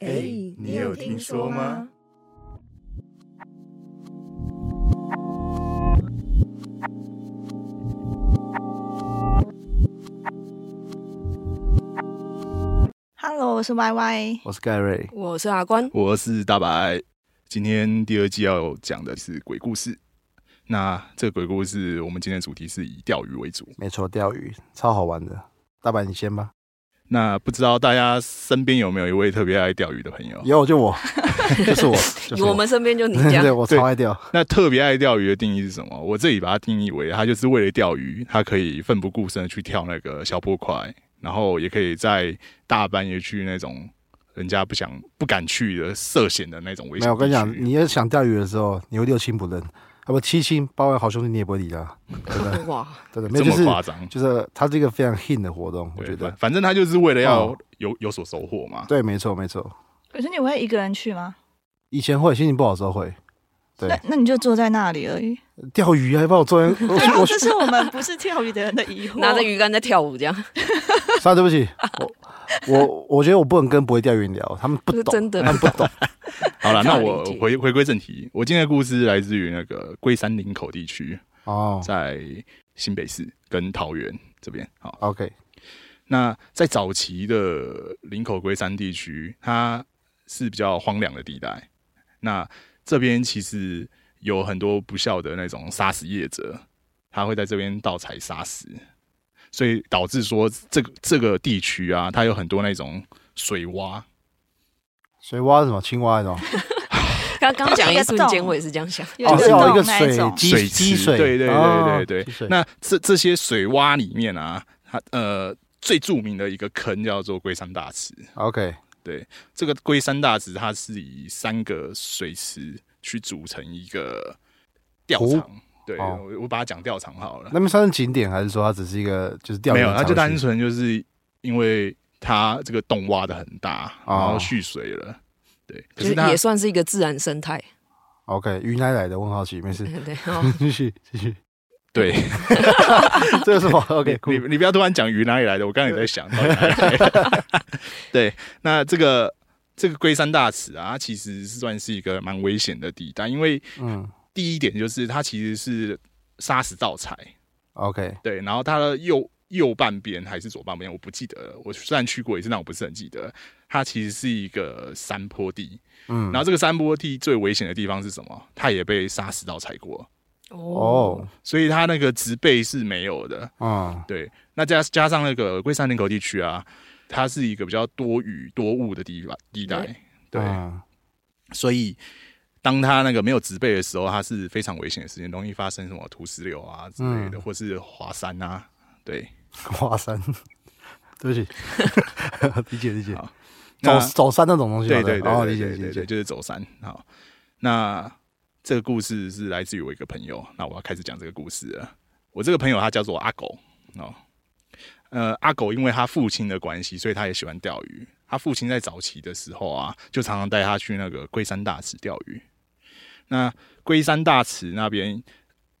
哎，你有听说吗？Hello，我是 Y Y，我是盖瑞，我是阿关，我是大白。今天第二季要讲的是鬼故事。那这个鬼故事，我们今天的主题是以钓鱼为主。没错，钓鱼超好玩的。大白，你先吧。那不知道大家身边有没有一位特别爱钓鱼的朋友？有，就我，就是我。就是我们身边就你 这样。对，我超爱钓。那特别爱钓鱼的定义是什么？我这里把它定义为，他就是为了钓鱼，他可以奋不顾身的去跳那个小破块，然后也可以在大半夜去那种人家不想、不敢去的涉险的那种危险。没有，我跟你讲，你要想钓鱼的时候，你会六亲不认。要不七星包完好兄弟你也不会理他，真的哇，真的这么夸张，就是他这个非常 hit 的活动，我觉得，反正他就是为了要有有所收获嘛。对，没错，没错。可是你会一个人去吗？以前会，心情不好的时候会。对，那那你就坐在那里而已。钓鱼还把我坐在。这是我们不是钓鱼的人的疑惑，拿着鱼竿在跳舞这样。算了，对不起。我 我我觉得我不能跟不会钓鱼聊，他们不懂，真的他们不懂。好了，那我 回回归正题，我今天的故事来自于那个龟山林口地区哦，在新北市跟桃园这边。好，OK。那在早期的林口龟山地区，它是比较荒凉的地带。那这边其实有很多不孝的那种杀死业者，他会在这边盗采杀死。所以导致说这个这个地区啊，它有很多那种水洼。水洼是什么？青蛙那种。刚刚讲一瞬间，我也是这样想。哦，是有一个水水积水，对对对对对。那这这些水洼里面啊，它呃最著名的一个坑叫做龟山大池。OK，对，这个龟山大池它是以三个水池去组成一个钓场。对，我我把它讲钓场好了。那边算是景点，还是说它只是一个就是钓？没有，它就单纯就是因为它这个洞挖的很大，然后蓄水了。对，可是也算是一个自然生态。OK，鱼哪来的？问号奇，没事。对，继续继续。对 这个是我 OK。你你不要突然讲鱼哪里来的，我刚刚也在想。对，那这个这个龟山大池啊，它其实是算是一个蛮危险的地带，因为嗯。第一点就是它其实是杀死盗采，OK，对，然后它的右右半边还是左半边，我不记得了。我虽然去过一次，但我不是很记得。它其实是一个山坡地，嗯，然后这个山坡地最危险的地方是什么？它也被杀死盗采过，哦，所以它那个植被是没有的，啊，对。那加加上那个龟山林口地区啊，它是一个比较多雨多雾的地方地带，对，所以。当它那个没有植被的时候，它是非常危险的事情，容易发生什么土石流啊之类的，或是滑山啊。对，滑山，对不起，理 解理解。走走山那种东西，对对对，理解理解，就是走山。好，那这个故事是来自于我一个朋友。那我要开始讲这个故事了。我这个朋友他叫做阿狗哦，呃，阿狗因为他父亲的关系，所以他也喜欢钓鱼。他父亲在早期的时候啊，就常常带他去那个龟山大池钓鱼。那龟山大池那边，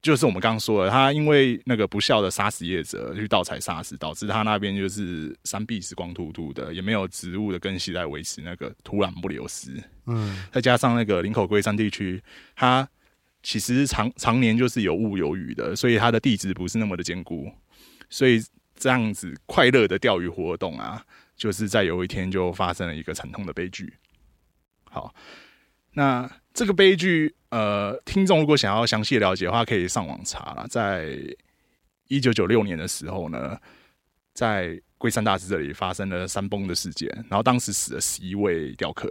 就是我们刚刚说的，他因为那个不孝的杀死业者去盗采杀死，导致他那边就是山壁是光秃秃的，也没有植物的根系来维持那个土壤不流失。嗯，再加上那个林口龟山地区，它其实常常年就是有雾有雨的，所以它的地质不是那么的坚固，所以这样子快乐的钓鱼活动啊，就是在有一天就发生了一个惨痛的悲剧。好，那。这个悲剧，呃，听众如果想要详细了解的话，可以上网查了。在一九九六年的时候呢，在龟山大师这里发生了山崩的事件，然后当时死了十一位钓客。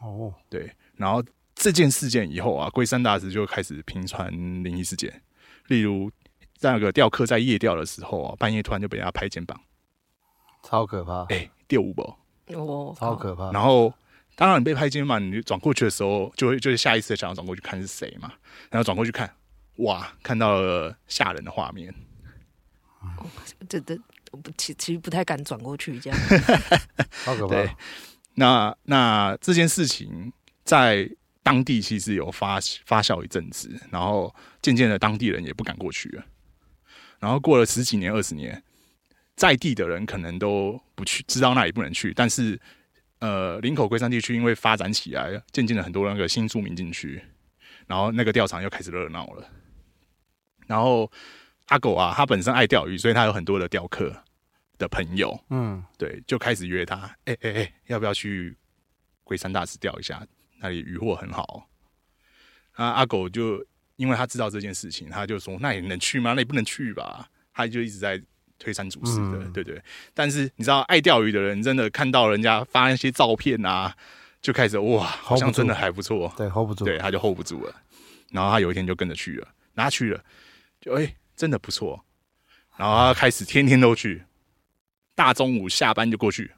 哦，对，然后这件事件以后啊，龟山大师就开始频传灵异事件，例如那个钓客在夜钓的时候啊，半夜突然就被人家拍肩膀，超可怕！哎，钓五宝，哦，超可怕。然后。当然，你被拍肩膀，你转过去的时候，就会就是下意识的想要转过去看是谁嘛。然后转过去看，哇，看到了吓人的画面。这这，我不其其实不太敢转过去这样。好可怕。对，那那这件事情在当地其实有发发酵一阵子，然后渐渐的当地人也不敢过去了。然后过了十几年、二十年，在地的人可能都不去，知道那里不能去，但是。呃林口龟山地区因为发展起来，渐渐的很多那个新住民进去，然后那个钓场又开始热闹了。然后阿狗啊，他本身爱钓鱼，所以他有很多的钓客的朋友，嗯，对，就开始约他，哎哎哎，要不要去龟山大池钓一下？那里鱼获很好。啊，阿狗就因为他知道这件事情，他就说：“那也能去吗？那也不能去吧。”他就一直在推三阻四的，嗯对对。但是你知道，爱钓鱼的人真的看到人家发那些照片啊，就开始哇，好像真的还不错，对，hold 不住，对，他就 hold 不住了。然后他有一天就跟着去了，然后他去了，就哎、真的不错。然后他开始天天都去，大中午下班就过去。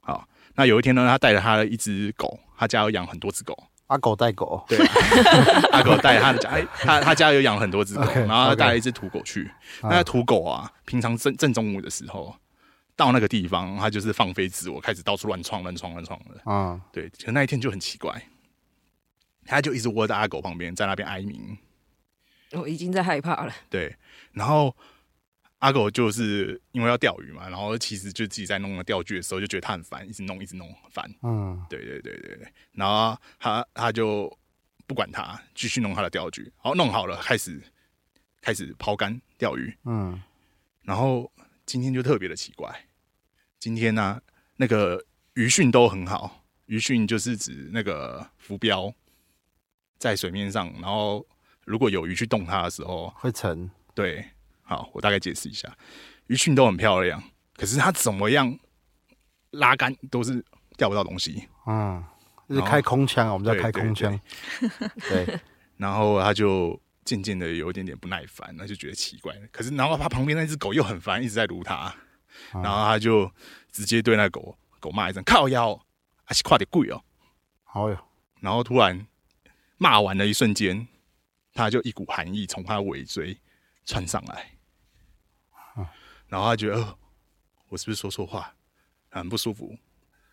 好，那有一天呢，他带着他的一只狗，他家有养很多只狗，阿狗带狗，对，阿狗带他的家，哎，他他家有养很多只狗然后他带了一只土狗去。那土狗啊，平常正正中午的时候到那个地方，它就是放飞自我，开始到处乱闯、乱闯、乱闯的。啊，对，可那一天就很奇怪，它就一直窝在阿狗旁边，在那边哀鸣。我已经在害怕了。对，然后阿狗就是因为要钓鱼嘛，然后其实就自己在弄那钓具的时候，就觉得他很烦，一直弄，一直弄，很烦。嗯，对对对对。对，然后他他就不管他，继续弄他的钓具，然后弄好了，开始开始抛竿钓鱼。嗯，然后今天就特别的奇怪，今天呢、那个鱼讯都很好，鱼讯就是指那个浮标在水面上，然后如果有鱼去动它的时候，会沉，对，好，我大概解释一下，鱼群都很漂亮，可是它怎么样拉杆都是钓不到东西，嗯，就是开空枪啊，我们叫对对开空枪，对，然后他就渐渐的有一点点不耐烦，那就觉得奇怪。可是然后他旁边那只狗又很烦，一直在撸他，然后他就直接对那狗狗骂一声“靠腰”，还是快点跪哦。好哟，然后突然骂完的一瞬间，他就一股寒意从他尾椎窜上来，然后他觉得，呃，我是不是说错话，很不舒服。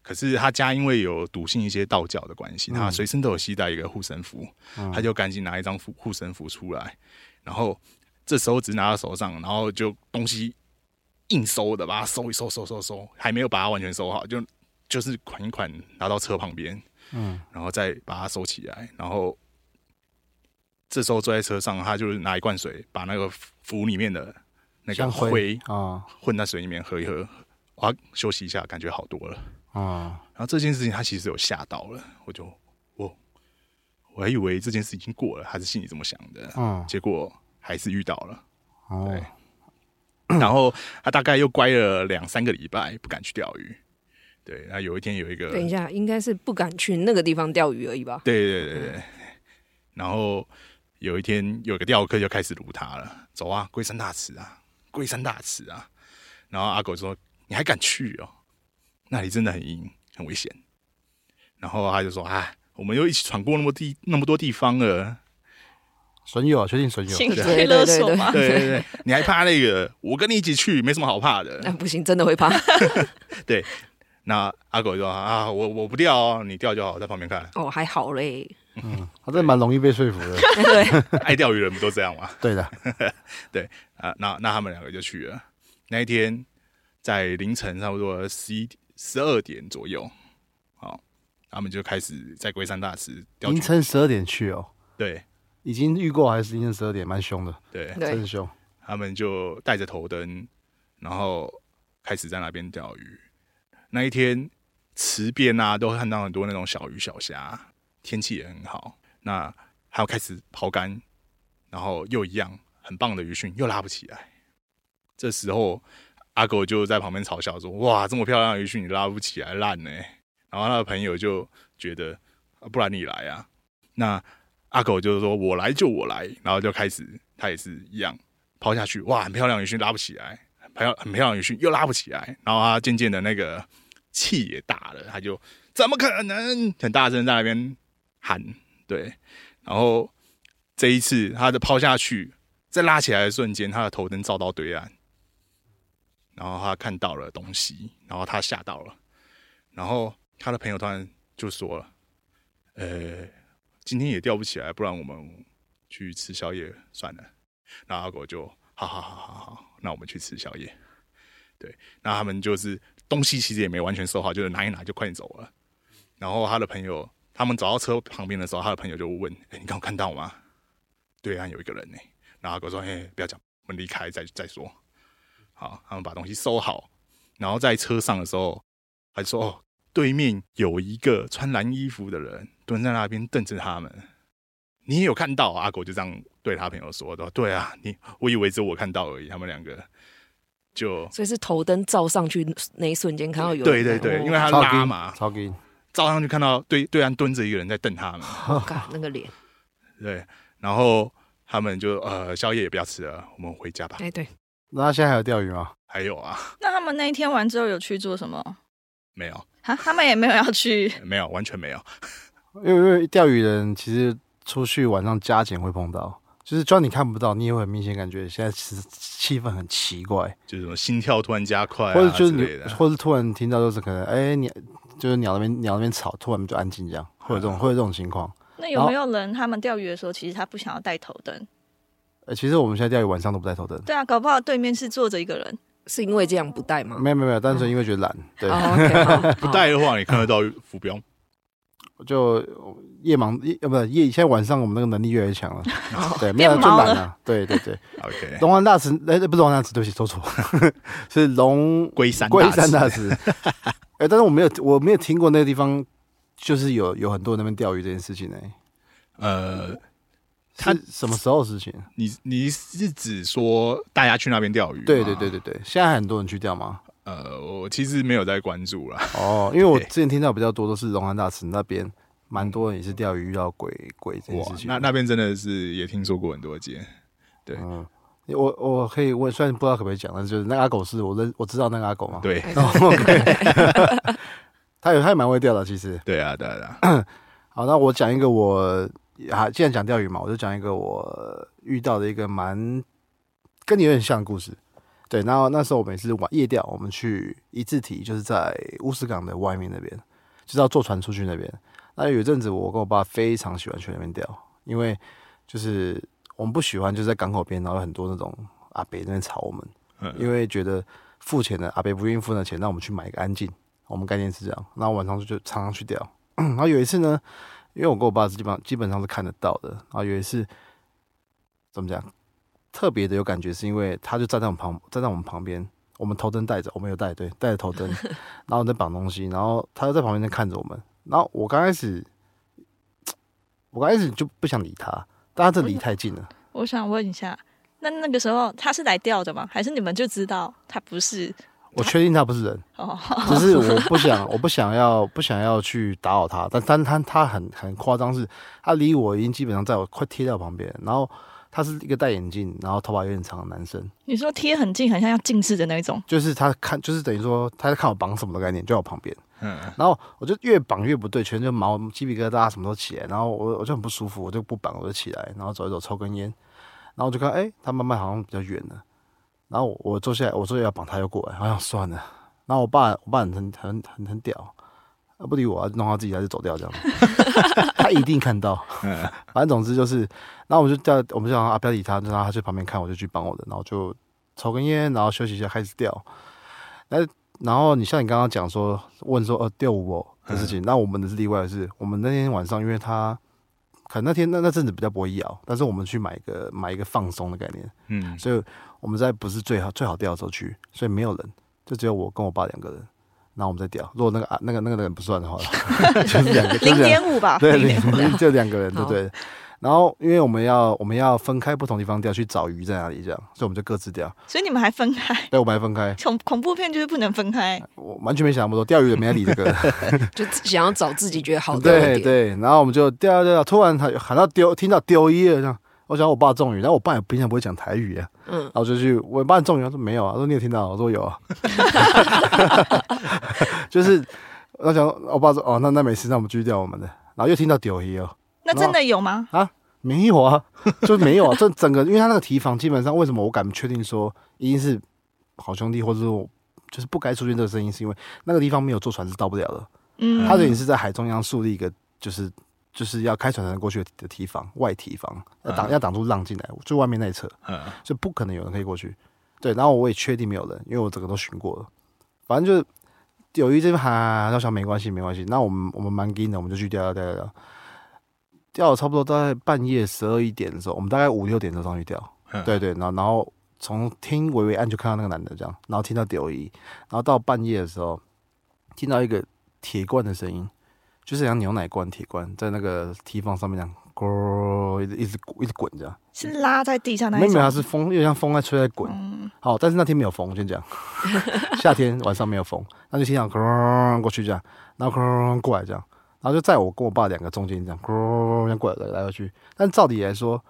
可是他家因为有笃信一些道教的关系，他随身都有携带一个护身符，他就赶紧拿一张护护身符出来，然后这时候只拿到手上，然后就东西硬收的把它收一收收收收，还没有把它完全收好，就就是款一款拿到车旁边，嗯，然后再把它收起来，然后这时候坐在车上，他就是拿一罐水，把那个符里面的那个灰啊混在水里面喝一喝，我要休息一下，感觉好多了。啊，然后这件事情他其实有吓到了，我就我我还以为这件事已经过了，他是心里这么想的，嗯，结果还是遇到了。哦，然后他大概又乖了两三个礼拜，不敢去钓鱼。对，那有一天有一个，等一下，应该是不敢去那个地方钓鱼而已吧？对对对对，然后有一天有个钓客就开始撸他了，走啊，龟山大池啊，龟山大池啊。然后阿狗说：“你还敢去哦？那里真的很阴，很危险。”然后他就说：“啊，我们又一起闯过那么地那么多地方了，损友啊，确定损友，情绪勒索吗？对对对，你还怕那个？我跟你一起去，没什么好怕的。那不行，真的会怕。对那阿狗就说：“啊，我我不钓哦，你钓就好，在旁边看。哦，还好嘞。嗯他真的蛮容易被说服的，对，爱钓鱼人不都这样吗？对的，啊，那那他们两个就去了。那一天在凌晨差不多十一十二点左右，好，他们就开始在龟山大池钓凌。晨十二点去哦，对已经遇过还是凌晨十二点，蛮凶的，对，对真凶，他们就带着头灯，然后开始在那边钓鱼。那一天池边啊，都看到很多那种小鱼小虾，天气也很好。那还要开始抛竿，然后又一样很棒的鱼讯，又拉不起来。这时候阿狗就在旁边嘲笑说：“哇，这么漂亮的鱼讯你拉不起来，烂呢、然后他的朋友就觉得：“啊不然你来啊。”那阿狗就是说：“我来就我来。”然后就开始他也是一样抛下去，哇，很漂亮鱼讯拉不起来，很漂很漂亮鱼讯又拉不起来，然后他渐渐的那个气也大了，他就怎么可能很大声在那边喊，对，然后这一次他的抛下去，在拉起来的瞬间，他的头灯照到对岸，然后他看到了东西，然后他吓到了，然后他的朋友突然就说了，呃，今天也钓不起来，不然我们去吃宵夜算了。然后阿狗就好好好好好，那我们去吃宵夜。对，那他们就是东西其实也没完全收好，就是拿一拿就快点走了。然后他的朋友他们走到车旁边的时候，他的朋友就问：“哎，你刚看到吗？对岸有一个人呢。”然后他说：“哎，不要讲，我们离开再再说。”好，他们把东西收好，然后在车上的时候还说：“哦，对面有一个穿蓝衣服的人蹲在那边瞪着他们。”你也有看到？阿狗就这样对他朋友说的：“对啊，你我以为只有我看到而已。”他们两个就所以是头灯照上去那一瞬间看到有对对对，因为他拉嘛，超给照上去看到对对岸蹲着一个人在瞪他们，那个脸 对，然后他们就呃宵夜也不要吃了，我们回家吧。哎对，那现在还有钓鱼吗？还有啊，那他们那一天完之后有去做什么？没有，哈，他们也没有要去，没有，完全没有。因为因为钓鱼人其实出去晚上加减会碰到，就是就算你看不到，你也会很明显感觉现在其实气氛很奇怪，就是什么心跳突然加快，或者就是你，或者突然听到就是可能哎你，就是鸟那边鸟那边吵，突然就安静这样，会有这种会有这种情况。那有没有人他们钓鱼的时候，其实他不想要带头灯？呃，其实我们现在钓鱼晚上都不带头灯。对啊，搞不好对面是坐着一个人。是因为这样不带吗？没有没有没有，单纯因为觉得懒。对，不带的话，你看得到浮标。就夜盲夜呃不夜，现在晚上我们那个能力越来越强了。对，没有就懒了。对对对。OK。龙王大神哎，不是龙王大师，对不起，说错，是龙龟山龟山大师。哎，但是我没有我没有听过那个地方，就是有有很多人那边钓鱼这件事情呢。呃。他什么时候事情？你你是指说大家去那边钓鱼？对对对对对，现在很多人去钓吗？呃，我其实没有在关注了。哦，因为我 之前听到比较多都是龙安大池那边，蛮多人也是钓鱼遇到鬼鬼这件事情。那那边真的是也听说过很多件。对，嗯，我我可以问，虽然不知道可不可以讲，但是就是那个阿狗是我认我知道那个阿狗吗。对，他也他也蛮会钓的，其实。对啊，对啊。好，那我讲一个我。啊，既然讲钓鱼嘛，我就讲一个我遇到的一个蛮跟你有点像的故事。对，然后那时候我们是晚夜钓，我们去一字体，就是在乌石港的外面那边，就是要坐船出去那边。那有一阵子，我跟我爸非常喜欢去那边钓，因为就是我们不喜欢就是在港口边，然后很多那种阿北那边吵我们，因为觉得付钱的阿北不愿意付那钱，让我们去买一个安静。我们概念是这样，然后晚上就常常去钓。然后有一次呢。因为我跟我爸是基本上基本上是看得到的，然后有一次怎么讲特别的有感觉，是因为他就站在我们旁站在我们旁边，我们头灯带着，我们有带对带着头灯，然后在绑东西，然后他就在旁边在看着我们，然后我刚开始我刚开始就不想理他，但他这离太近了。我想问一下，那那个时候他是来钓的吗？还是你们就知道他不是？我确定他不是人，只是我不想，我不想要，不想要去打扰他。但但他他很很夸张，是他离我已经基本上在我快贴在我旁边。然后他是一个戴眼镜，然后头发有点长的男生。你说贴很近，很像要近视的那一种。就是他看，就是等于说他在看我绑什么的概念，就在我旁边。嗯。然后我就越绑越不对，全身毛鸡皮疙瘩什么都起来。然后我我就很不舒服，我就不绑，我就起来，然后走一走，抽根烟。然后我就看，哎，他慢慢好像比较远了。然后我坐下来，我说要绑他又过来，好像算了。然后我爸，我爸很很很很很屌，不理我，弄他自己他就走掉这样。他一定看到，反正总之就是，然后我就叫，我们就让啊不要理他，就让他去旁边看，我就去帮我的，然后就抽根烟，然后休息一下，开始钓。那然后你像你刚刚讲说，问说呃钓我的事情，那我们的是例外的是，我们那天晚上，因为他可能那天那那阵子比较不会咬，但是我们去买一个买一个放松的概念，嗯，所以。我们在不是最好最好钓的时候去，所以没有人，就只有我跟我爸两个人。然后我们在钓，如果那个啊那个那个人不算的话，就是两个零点五吧，对，就两个人，对不对？然后因为我们要我们要分开不同地方钓，去找鱼在哪里这样，所以我们就各自钓。所以你们还分开？对，我们还分开。恐恐怖片就是不能分开。我完全没想那么多，钓鱼也没理这个，就想要找自己觉得好的。对对，然后我们就钓钓钓，突然他喊到丢，听到丢一了这样。我想我爸中语，然后我爸也平常不会讲台语啊，嗯，然后就去我爸中语，他说没有啊，他说你有听到？我说有啊，就是我想我爸说哦，那那没事，那我们继续钓我们的，然后又听到丢一哦，那真的有吗？啊，没有啊，就没有啊，这整个因为他那个提防基本上为什么我敢确定说一定是好兄弟，或者说就是不该出现这个声音，是因为那个地方没有坐船是到不了的，嗯，他等于是在海中央树立一个就是。就是要开船才能过去的堤防，外堤防要挡要挡住浪进来，最外面那一侧，所以不可能有人可以过去。对，然后我也确定没有人，因为我整个都巡过了。反正就是友谊这边喊，他想没关系没关系，那我们我们蛮硬的，我们就去钓钓钓钓，钓了差不多大概半夜十二一点的时候，我们大概五六点的时候上去钓，对对，然后然后从听微微暗就看到那个男的这样，然后听到钓鱼，然后到半夜的时候听到一个铁罐的声音，就是像牛奶罐铁罐在那个提防上面这样。咕，一直一直一直滚这样，是拉在地上那种。没有，它是风，又像风在吹在滚。嗯好，但是那天没有风，先讲。夏天晚上没有风，那就听到咕过去这样，然后咕过来这样，然后就在我跟我爸两个中间这样咕这样过来来来去。但照理来说，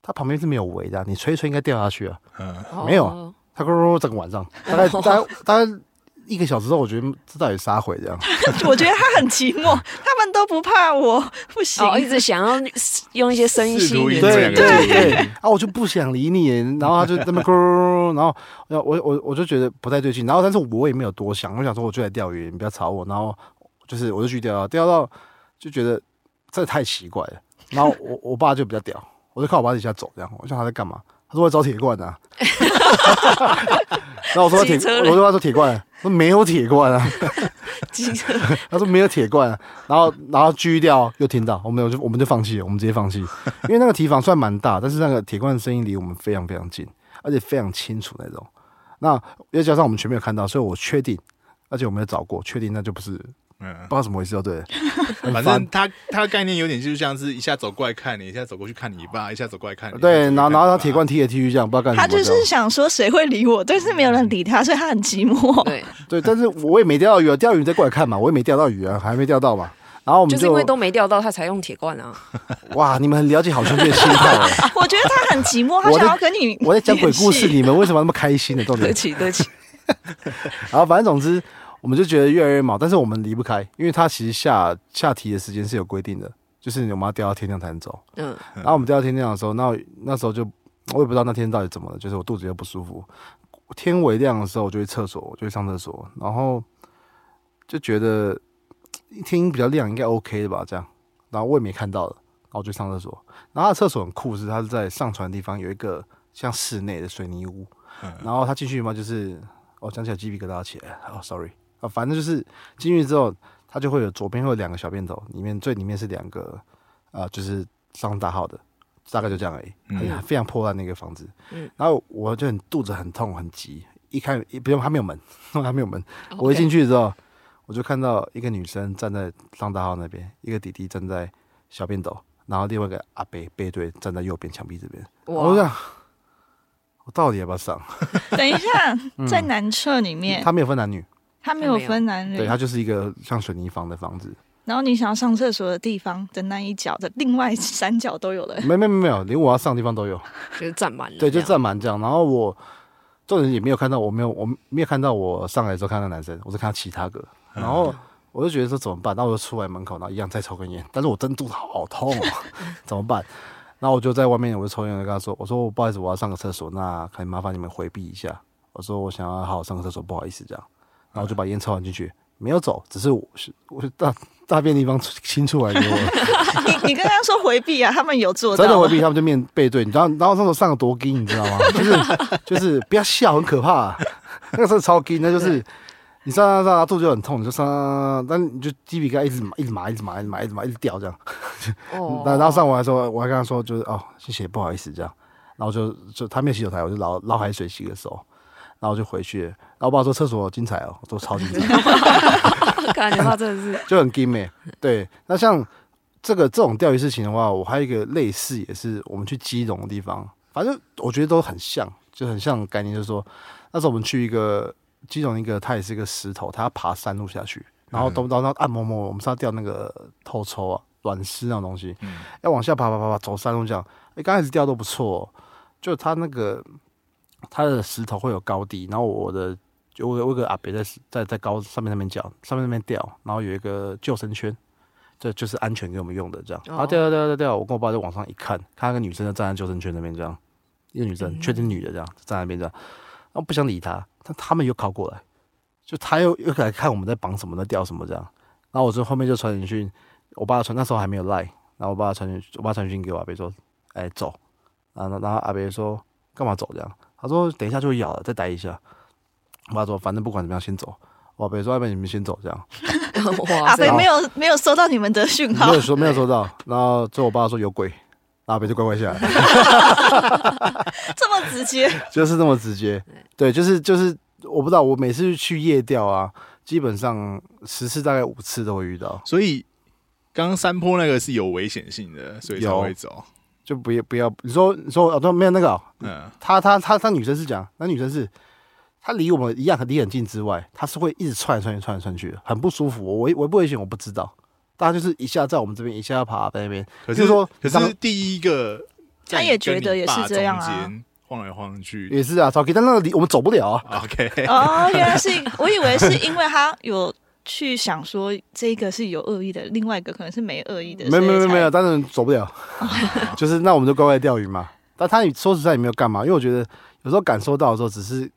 它旁边是没有围的，你吹一吹应该掉下去啊。嗯，没有，它咕整个晚上，大概大概大概。一个小时后，我觉得这到底杀回这样。我觉得他很寂寞，他们都不怕我，不行，一直想要用一些声音吸引。对对对，啊，我就不想理你，然后他就这么咕，然后我我我就觉得不太对劲，然后但是我也没有多想，我想说我就来钓鱼，你不要吵我，然后就是我就去钓，钓到就觉得这太奇怪了，然后我我爸就比较屌，我就看我爸底下走这样，我想他在干嘛？他说我找铁罐啊，然后我说 铁，我说他说铁罐。说没有铁罐啊，他说没有铁罐，然后然后锯掉又听到，我们就我们就放弃了，我们直接放弃，因为那个提防算蛮大，但是那个铁罐的声音离我们非常非常近，而且非常清楚那种。那又加上我们全没有看到，所以我确定，而且我没有找过，确定那就不是。嗯，不知道怎么回事哦。对，反正他他的概念有点就是像是一下走过来看你，一下走过去看你爸，一下走过来看你。对，然后然后他铁罐踢来踢去这样，不知道干什么。他就是想说谁会理我，但是没有人理他，所以他很寂寞。对对，但是我也没钓到鱼啊，钓鱼再过来看嘛，我也没钓到鱼啊，还没钓到嘛。然后我们就是因为都没钓到，他才用铁罐啊。哇，你们很了解好兄弟的心态。我觉得他很寂寞，他想要跟你。我在讲鬼故事，你们为什么那么开心的？对不起，对不起。然后反正总之。我们就觉得越来越忙，但是我们离不开，因为他其实下下题的时间是有规定的，就是我们要钓到天亮才能走。嗯，然后我们钓到天亮的时候，那那时候就我也不知道那天到底怎么了，就是我肚子又不舒服。天微亮的时候，我就去厕所，我就去上厕所，然后就觉得天比较亮，应该 OK 的吧？这样，然后我也没看到了，然后我就上厕所。然后厕所很酷，是它是在上船的地方有一个像室内的水泥屋，然后他进去嘛，就是哦讲起来鸡皮疙瘩起来。哦，sorry。啊，反正就是进去之后，它就会有左边会有两个小便斗，里面最里面是两个啊，就是上大号的，大概就这样而已，很非常破烂那个房子。嗯，然后我就很肚子很痛很急，一开不用还没有门，还没有门，我一进去之后，我就看到一个女生站在上大号那边，一个弟弟站在小便斗，然后另外一个阿伯背对站在右边墙壁这边。我想，我到底要不要上？等一下，在男厕里面，他没有分男女。他没有分男女，对他就是一个像水泥房的房子。然后你想要上厕所的地方的那一角的另外三角都有了，没没没没有，连我要上的地方都有，就是占满了。对，就占满这样。然后我众人也没有看到，我没有，我没有看到我上来的时候看到男生，我是看到其他个。然后我就觉得说怎么办？那我就出来门口，然后一样再抽根烟。但是我真肚子好痛哦，怎么办？然后我就在外面，我就抽烟，跟他说：“我说我不好意思，我要上个厕所，那可以麻烦你们回避一下。”我说：“我想要好好上个厕所，不好意思这样。”然后就把烟抽完进去，没有走，只是我是我是大大便地方清出来给我。你你跟他说回避啊，他们有做真的回避，他们就面背对，你知道，然后那时候上个多低，你知道吗？就是就是不要笑，很可怕。那个时候超低，那就是你上上上肚子就很痛，你就上，但你就鸡皮疙瘩一直麻，一直麻，一直麻，一直麻，一直麻，一直掉这样。哦。然后上完的时候，我还跟他说，就是哦，谢谢，不好意思这样。然后就就他没有洗手台，我就捞捞海水洗个手。然后就回去，然后我爸说厕所精彩哦，都超精彩。感觉他真的是 就很 g i m 对，那像这个这种钓鱼事情的话，我还有一个类似，也是我们去基隆的地方，反正我觉得都很像，就很像概念，就是说那时候我们去一个基隆一个，它也是一个石头，它要爬山路下去，然后都到那按摩摩，我们是要钓那个透抽啊、软丝那种东西，要往下爬爬爬爬走山路这样。哎，刚开始钓都不错，就它那个。它的石头会有高低，然后我的就我我个阿伯在在在高上面那边叫，上面那边钓，然后有一个救生圈，这就是安全给我们用的这样。然后钓钓钓钓钓，我跟我爸在网上一看，看那个女生就站在救生圈那边这样，一个女生确定女的这样站在那边这样，然后不想理他，但他们又靠过来，就他又又来看我们在绑什么在钓什么这样，然后我就后面就传简讯，我爸传那时候还没有赖，然后我爸传讯我爸传讯给我阿伯说，哎走，然后然后阿伯说干嘛走这样。他说：“等一下就会咬了，再待一下。”我爸说：“反正不管怎么样，先走。”哇，北说阿北你们先走这样，哇阿飞没有没有收到你们的讯号没有，说没有收到，然后最后我爸说有鬼，阿北就乖乖下来，这么直接，就是这么直接。对，就是就是，我不知道，我每次去夜钓啊，基本上十次大概五次都会遇到，所以刚刚山坡那个是有危险性的，所以才会走。就不要不要，你说你说哦，都没有那个哦、嗯，他他他他女生是讲，那女生是她离我们一样很离很近之外，他是会一直窜来窜去窜来窜去的，很不舒服。我危危不危险我不知道，大家就是一下在我们这边，一下要爬在那边。可是是说可是第一个 他也觉得也是这样啊晃来晃去。也是啊，超 K，但那个离我们走不了啊。OK，哦，原来是，我以为是因为他有去想说这个是有恶意的，另外一个可能是没恶意的，没有没有没有当然走不了，就是那我们就乖乖钓鱼嘛。但他说实在也没有干嘛，因为我觉得有时候感受到的时候，只是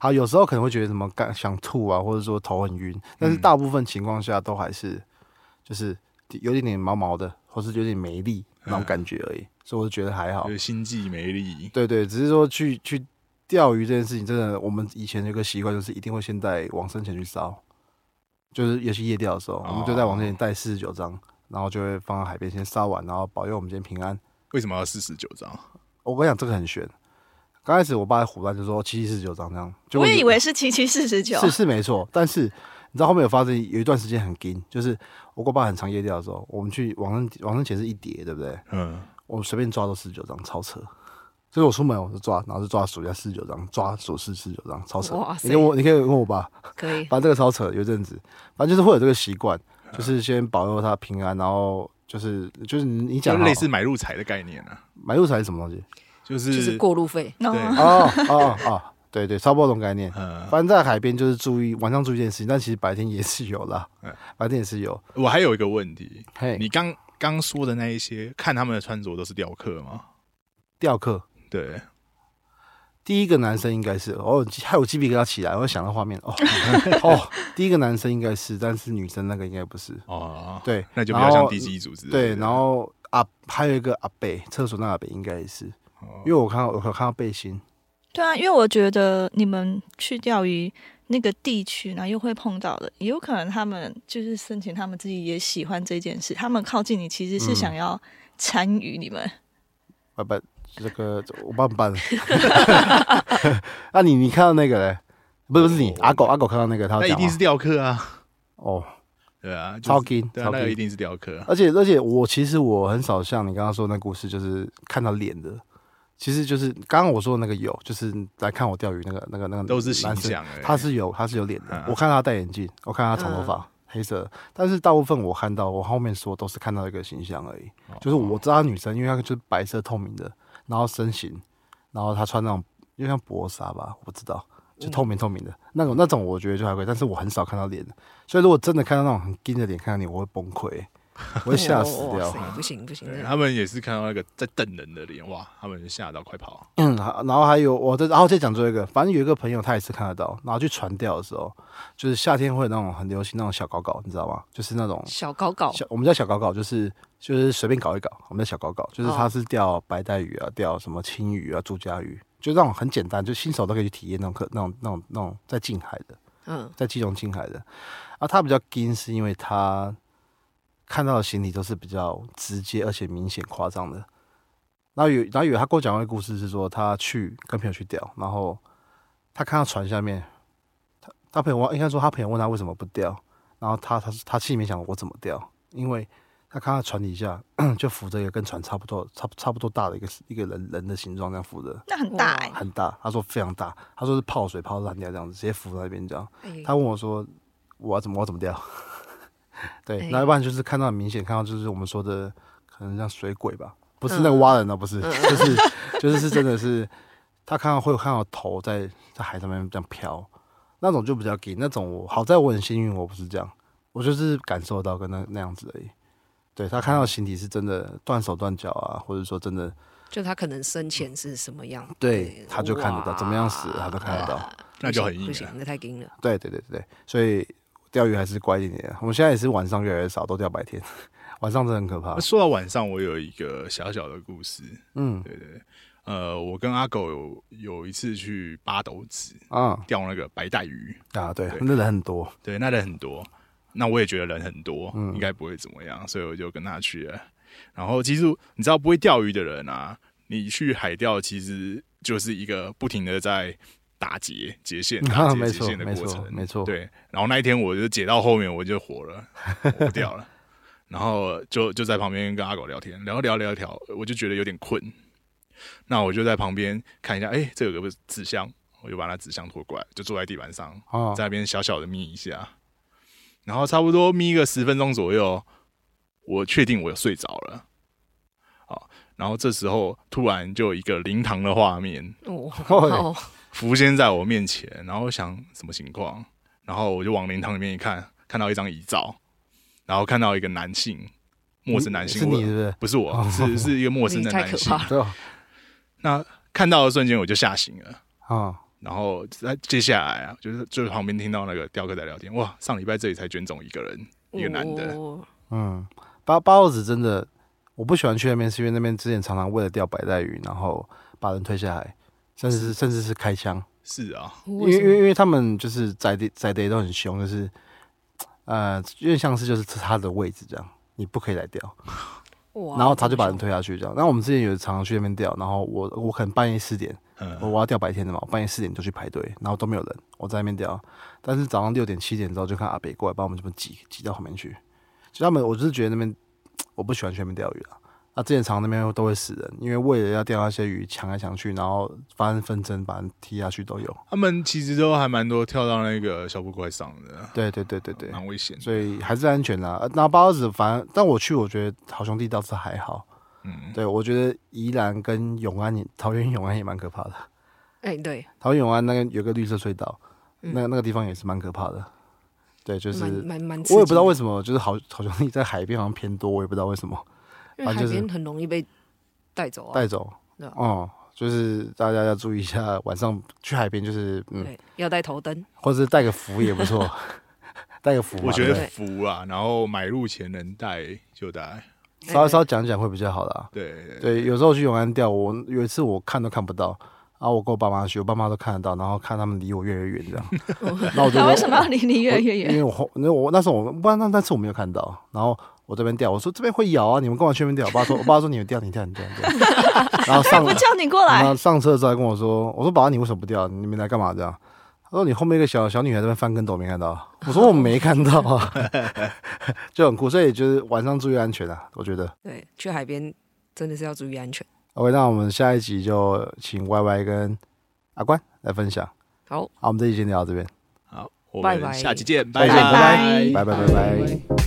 好，有时候可能会觉得什么干想吐啊，或者说头很晕，但是大部分情况下都还是就是有点点毛毛的，或是有点没力那种感觉而已，所以我就觉得还好就。是心悸没力。对对，只是说去去钓鱼这件事情，真的我们以前有个习惯，就是一定会先带往生前去烧，就是尤其夜钓的时候，我们就在往生前带四十九张，然后就会放在海边先烧完，然后保佑我们今天平安。为什么要四十九张？我跟你讲，这个很悬。刚开始我爸在胡乱就说七七四十九张这样，就我也以为是七七四十九，是是没错，但是你知道后面有发生有一段时间很紧，就是我跟我爸很常夜钓的时候，我们去网上网上钱是一叠，对不对？嗯，我们随便抓都四十九张，超扯。就是我出门我就抓，然后就抓数一下四十九张，抓数四四十九张，超扯哇。塞你跟我，你可以问我爸，可以，反正这个超扯，有一阵子，反正就是会有这个习惯，就是先保佑他平安，然后就是就是你你讲类似买入彩的概念啊，买入财是什么东西？就是就是过路费，哦。对。哦哦哦，对对，差不多这种概念。嗯，反正在海边就是注意晚上注意这件事情，但其实白天也是有啦。嗯，白天也是有。我还有一个问题，嘿，你刚刚说的那一些，看他们的穿着都是雕刻吗？雕刻对，第一个男生应该是哦，还有鸡皮疙瘩起来，我想到画面哦。哦，第一个男生应该是，但是女生那个应该不是。哦，对，那就比较像然后第几组织。对，然后啊，还有一个阿北，厕所那个阿北应该也是，哦因为我看到我有看到背心，对啊，因为我觉得你们去钓鱼那个地区呢，又会碰到的，也有可能他们就是申请，他们自己也喜欢这件事，他们靠近你其实是想要参与你们。拜拜，这个我帮你办。那你你看到那个嘞？不是不是你，阿狗阿狗看到那个，他一定是雕刻啊，哦，对啊，就是超金对啊，超金那个一定是雕刻。而且而且我其实我很少像你刚刚说的那故事，就是看到脸的。其实就是刚刚我说的那个有，就是来看我钓鱼那个那个那个都是形男生他是有他是有脸的。嗯。我看他戴眼镜，我看他长头发，黑色。但是大部分我看到我后面说都是看到一个形象而已，哦。就是我知道她女生，因为她就是白色透明的，然后身形，然后她穿那种就像薄纱吧，我不知道，就透明透明的。那种那种，我觉得就还可以。但是我很少看到脸的，所以如果真的看到那种很硬的脸看到你，我会崩溃，我会吓死掉不行不行，他们也是看到那个在瞪人的脸，哇，他们吓到快跑。嗯，好然后还有我的，然后再讲最后一个，反正有一个朋友他也是看得到，然后去船钓的时候，就是夏天会有那种很流行那种小搞搞，你知道吗？就是那种小搞搞小，我们叫小搞搞，就是就是随便搞一搞，我们叫小搞搞，就是哦他是钓白带鱼啊，钓什么青鱼啊、朱家鱼，就那种很简单，就新手都可以去体验那种课，那种那种那种在近海的，嗯，在基隆近海的。啊，他比较惊是因为他看到的行李都是比较直接而且明显夸张的。然后有，然后有他跟我讲过一个故事，是说他去跟朋友去钓，然后他看到船下面，他他朋友问，应该说他朋友问他为什么不钓，然后他他他心里面想我怎么钓，因为他看到船底下就浮着一个跟船差不多差不差不多大的一个一个人人的形状这样浮着，那很大哎、很大，他说非常大，他说是泡水泡烂掉这样子，直接浮在那边这样。哎他问我说：“我要怎么我要怎么钓？” 对，哎那要不然就是看到很明显看到就是我们说的可能像水鬼吧，不是那个蛙人啊，不是，就是就是是真的是他看到会有看到头在在海上面这样飘，那种就比较给那种我好在我很幸运，我不是这样，我就是感受到跟那那样子而已。对他看到形体是真的断手断脚啊，或者说真的就他可能生前是什么样，对他就看得到怎么样死他都看得到。那就很硬了不行，那太硬了。对对对对对，所以钓鱼还是乖一点点。我们现在也是晚上越来越少，都钓白天，晚上真的很可怕。说到晚上，我有一个小小的故事。嗯。对对。对，呃，我跟阿狗有有一次去八斗子啊。钓那个白带鱼。啊，对对，那人很多，对，那人很多，那我也觉得人很多，嗯。应该不会怎么样，所以我就跟他去了。然后其实你知道，不会钓鱼的人啊，你去海钓其实就是一个不停的在打结结线、打结结线的过程，没错，对。然后那一天我就解到后面我就火了，我不掉了。然后就就在旁边跟阿狗聊天，聊聊聊一聊，我就觉得有点困。那我就在旁边看一下，哎，这有个纸箱，我就把那纸箱拖过来，就坐在地板上，在那边小小的眯一下。然后差不多眯个十分钟左右，我确定我睡着了。好，然后这时候突然就有一个灵堂的画面哦，浮现在我面前，然后想什么情况？然后我就往灵堂里面一看，看到一张遗照。然后看到一个男性，陌生男性，是你是不是？不是我，是是一个陌生的男性。那看到的瞬间我就吓醒了啊！然后在接下来啊，就是就是旁边听到那个雕刻在聊天，哇！上礼拜这里才卷走一个人，一个男的。嗯，八八号子真的，我不喜欢去那边，是因为那边之前常常为了钓白带鱼，然后把人推下来，甚至是甚至是开枪。是啊，因为因为因为他们就是在地在地都很凶，就是。呃，有点像是就是他的位置这样，你不可以来钓，然后他就把人推下去这样。那我们之前有常常去那边钓，然后我我可能半夜四点，我我要钓白天的嘛，半夜四点就去排队，然后都没有人，我在那边钓。但是早上六点七点之后就看阿北过来把我们这么挤挤到后面去，就他们我就是觉得那边我不喜欢去那边钓鱼了。那之前常那边都会死人，因为为了要钓那些鱼，抢来抢去，然后发生纷争，把人踢下去都有。他们其实都还蛮多跳到那个小布怪上的。对对对对对，蛮危险。所以还是安全的。那包子，反正但我去，我觉得好兄弟倒是还好。嗯，对我觉得宜兰跟永安，桃园永安也蛮可怕的。哎，对，桃园永安那个有个绿色隧道，那那个地方也是蛮可怕的。对，就是蛮蛮，我也不知道为什么，就是好好兄弟在海边好像偏多，我也不知道为什么。海边很容易被带走啊，带走。哦，就是大家要注意一下，晚上去海边就是嗯，要带头灯，或者是带个符也不错，带个符。我觉得符啊，然后买入前能带就带，稍稍讲讲会比较好啦。对对，有时候去永安钓，我有一次我看都看不到，然后我跟我爸妈去，我爸妈都看得到，然后看他们离我越来越远这样。那我就为什么要离你越来越远？因为我那我那时候我不然那那次我没有看到，然后。我这边掉，我说这边会咬啊，你们跟我去那边掉。我爸说，我爸说你们掉，你掉，你掉，你掉。然后上不叫你过来。然后上车之后跟我说，我说爸爸你为什么不掉？你们来干嘛这样？他说你后面一个小小女孩在那边翻跟斗没看到。我说我没看到啊，就很酷。所以就是晚上注意安全啊，我觉得。对，去海边真的是要注意安全。OK，那我们下一集就请 Y Y 跟阿关来分享。好，好，我们这一集先聊到这边。好，我们下期见，拜拜，拜拜，拜拜，拜拜。